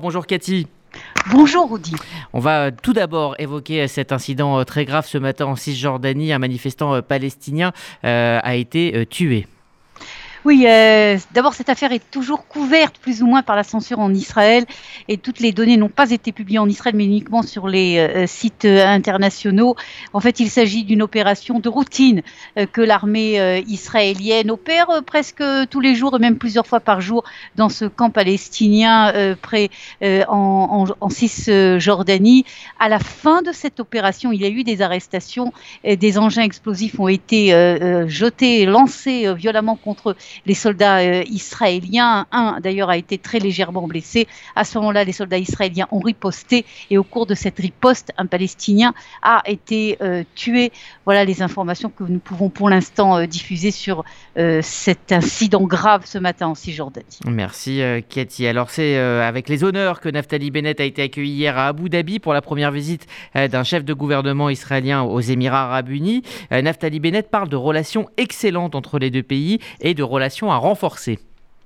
Bonjour Cathy. Bonjour Rudy. On va tout d'abord évoquer cet incident euh, très grave ce matin en Cisjordanie. Un manifestant euh, palestinien euh, a été tué. Oui, euh, d'abord cette affaire est toujours couverte plus ou moins par la censure en Israël et toutes les données n'ont pas été publiées en Israël mais uniquement sur les euh, sites euh, internationaux. En fait, il s'agit d'une opération de routine que l'armée israélienne opère presque tous les jours et même plusieurs fois par jour dans ce camp palestinien près en, en, Cisjordanie. À la fin de cette opération, il y a eu des arrestations, et des engins explosifs ont été jetés, lancés violemment contre les soldats euh, israéliens. Un, d'ailleurs, a été très légèrement blessé. À ce moment-là, les soldats israéliens ont riposté et au cours de cette riposte, un Palestinien a été euh, tué. Voilà les informations que nous pouvons pour l'instant euh, diffuser sur cet incident grave ce matin en Cisjordanie. Merci Cathy. Alors c'est avec les honneurs que Naftali Bennett a été accueilli hier à Abu Dhabi pour la première visite d'un chef de gouvernement israélien aux Émirats arabes unis. Naftali Bennett parle de relations excellentes entre les deux pays et de relations à renforcer.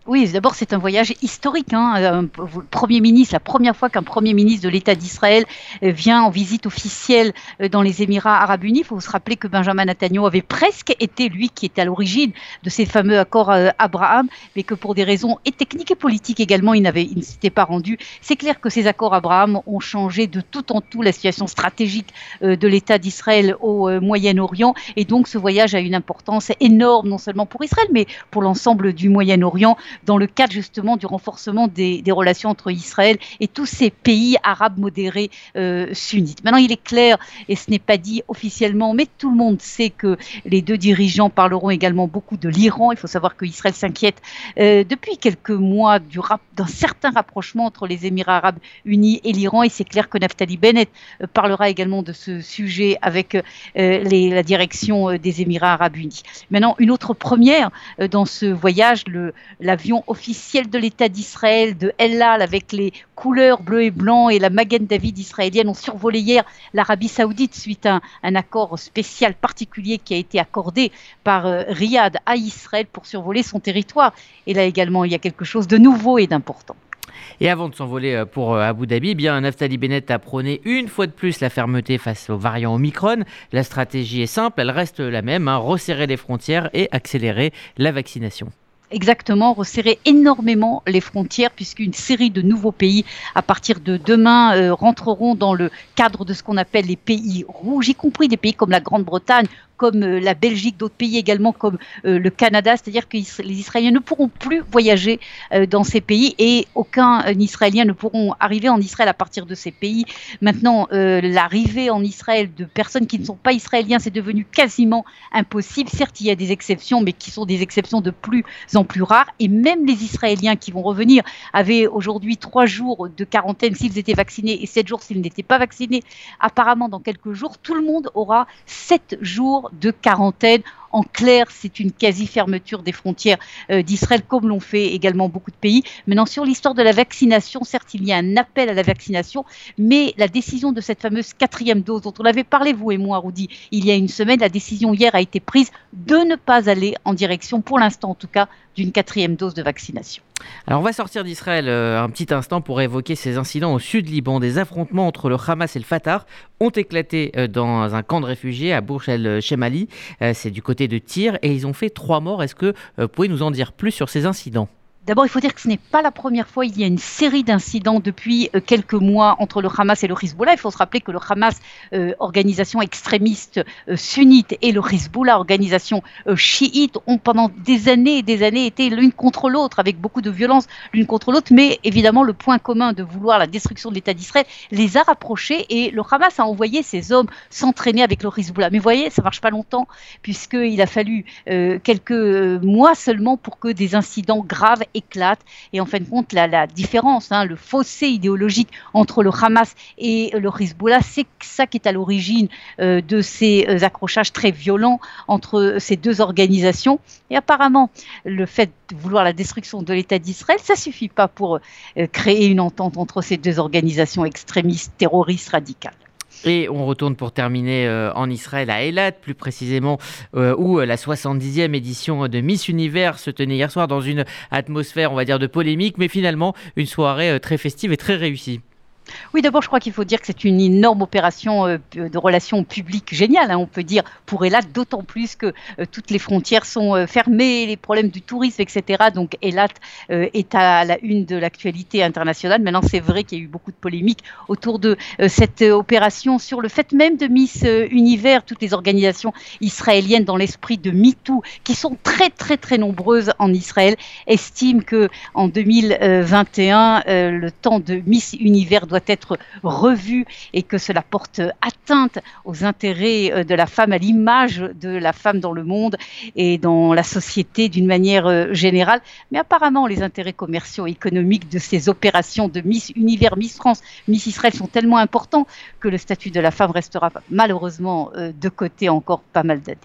Oui, d'abord c'est un voyage historique. Hein. Euh, premier ministre, la première fois qu'un premier ministre de l'État d'Israël euh, vient en visite officielle euh, dans les Émirats Arabes Unis. Il faut se rappeler que Benjamin Netanyahu avait presque été lui qui était à l'origine de ces fameux accords Abraham, mais que pour des raisons et techniques et politiques également, il, il ne s'était pas rendu. C'est clair que ces accords Abraham ont changé de tout en tout la situation stratégique de l'État d'Israël au Moyen-Orient, et donc ce voyage a une importance énorme non seulement pour Israël, mais pour l'ensemble du Moyen-Orient dans le cadre justement du renforcement des, relations entre Israël et tous ces pays arabes modérés euh, sunnites. Maintenant, il est clair, et ce n'est pas dit officiellement, mais tout le monde sait que les deux dirigeants parleront également beaucoup de l'Iran. Il faut savoir que Israël s'inquiète euh, depuis quelques mois d'un certain rapprochement entre les Émirats arabes unis et l'Iran, et c'est clair que Naftali Bennett euh, parlera également de ce sujet avec la direction des Émirats arabes unis. Maintenant, une autre première dans ce voyage, la l'avion officiel de l'État d'Israël, de El Al, avec les couleurs bleu et blanc et la Magen David israélienne, ont survolé hier l'Arabie Saoudite suite à un, accord spécial particulier qui a été accordé par euh, Riyad à Israël pour survoler son territoire. Et là également, il y a quelque chose de nouveau et d'important. Et avant de s'envoler euh, pour euh, Abu Dhabi, eh bien Naftali Bennett a prôné une fois de plus la fermeté face aux variants Omicron. La stratégie est simple, elle reste la même, hein, resserrer les frontières et accélérer la vaccination exactement resserrer énormément les frontières puisqu'une série de nouveaux pays à partir de demain euh, rentreront dans le cadre de ce qu'on appelle les pays rouges, y compris des pays comme la Grande-Bretagne comme euh, la Belgique, d'autres pays également comme euh, le Canada, c'est-à-dire que les Israéliens ne pourront plus voyager euh, dans ces pays et aucun Israélien ne pourront arriver en Israël à partir de ces pays. Maintenant, l'arrivée en Israël de personnes qui ne sont pas israéliens, c'est devenu quasiment impossible. Certes, il y a des exceptions, mais qui sont des exceptions de plus en plus rares. Et même les Israéliens qui vont revenir avaient aujourd'hui trois jours de quarantaine s'ils étaient vaccinés et sept jours s'ils n'étaient pas vaccinés. Apparemment, dans quelques jours, tout le monde aura sept jours de quarantaine. En clair, c'est une quasi-fermeture des frontières euh, d'Israël, comme l'ont fait également beaucoup de pays. Maintenant, sur l'histoire de la vaccination, certes, il y a un appel à la vaccination, mais la décision de cette fameuse quatrième dose, dont on avait parlé, vous et moi, Rudy, il y a une semaine, la décision hier a été prise de ne pas aller en direction, pour l'instant en tout cas, d'une quatrième dose de vaccination. Alors on va sortir d'Israël euh, un petit instant pour évoquer ces incidents au sud Liban. Des affrontements entre le Hamas et le Fatah ont éclaté euh, dans un camp de réfugiés à Bourj el-Shemali. C'est du côté de Tyr et ils ont fait trois morts. Est-ce que vous pouvez nous en dire plus sur ces incidents? D'abord, il faut dire que ce n'est pas la première fois. Il y a une série d'incidents depuis euh, quelques mois entre le Hamas et le Hezbollah. Il faut se rappeler que le Hamas, euh, organisation extrémiste euh, sunnite, et le Hezbollah, organisation chiite, ont pendant des années et des années été l'une contre l'autre, avec beaucoup de violence l'une contre l'autre. Mais évidemment, le point commun de vouloir la destruction de l'État d'Israël les a rapprochés et le Hamas a envoyé ses hommes s'entraîner avec le Hezbollah. Mais vous voyez, ça marche pas longtemps, puisqu'il a fallu quelques mois seulement pour que des incidents graves éclate. Et en fin de compte, la, différence, hein, le fossé idéologique entre le Hamas et le Hezbollah, c'est ça qui est à l'origine euh, de ces euh, accrochages très violents entre ces deux organisations. Et apparemment, le fait de vouloir la destruction de l'État d'Israël, ça suffit pas pour euh, créer une entente entre ces deux organisations extrémistes, terroristes, radicales. Et on retourne pour terminer euh, en Israël, à Eilat plus précisément, euh, où la 70e édition de Miss Univers se tenait hier soir dans une atmosphère, on va dire, de polémique, mais finalement une soirée très festive et très réussie. Oui, d'abord, je crois qu'il faut dire que c'est une énorme opération euh, de relations publiques géniale, hein, on peut dire, pour Elat, d'autant plus que euh, toutes les frontières sont euh, fermées, les problèmes du tourisme, etc. Donc, Elat est à la une de l'actualité internationale. Maintenant, c'est vrai qu'il y a eu beaucoup de polémiques autour de cette opération sur le fait même de Miss Univers, toutes les organisations israéliennes dans l'esprit de MeToo, qui sont très, très, très nombreuses en Israël, estiment que en 2021, le temps de Miss Univers doit être revu et que cela porte atteinte aux intérêts euh, de la femme, à l'image de la femme dans le monde et dans la société d'une manière euh, générale. Mais apparemment, les intérêts commerciaux et économiques de ces opérations de Miss Univers, Miss France, Miss Israël sont tellement importants que le statut de la femme restera malheureusement euh, de côté encore pas mal d'années.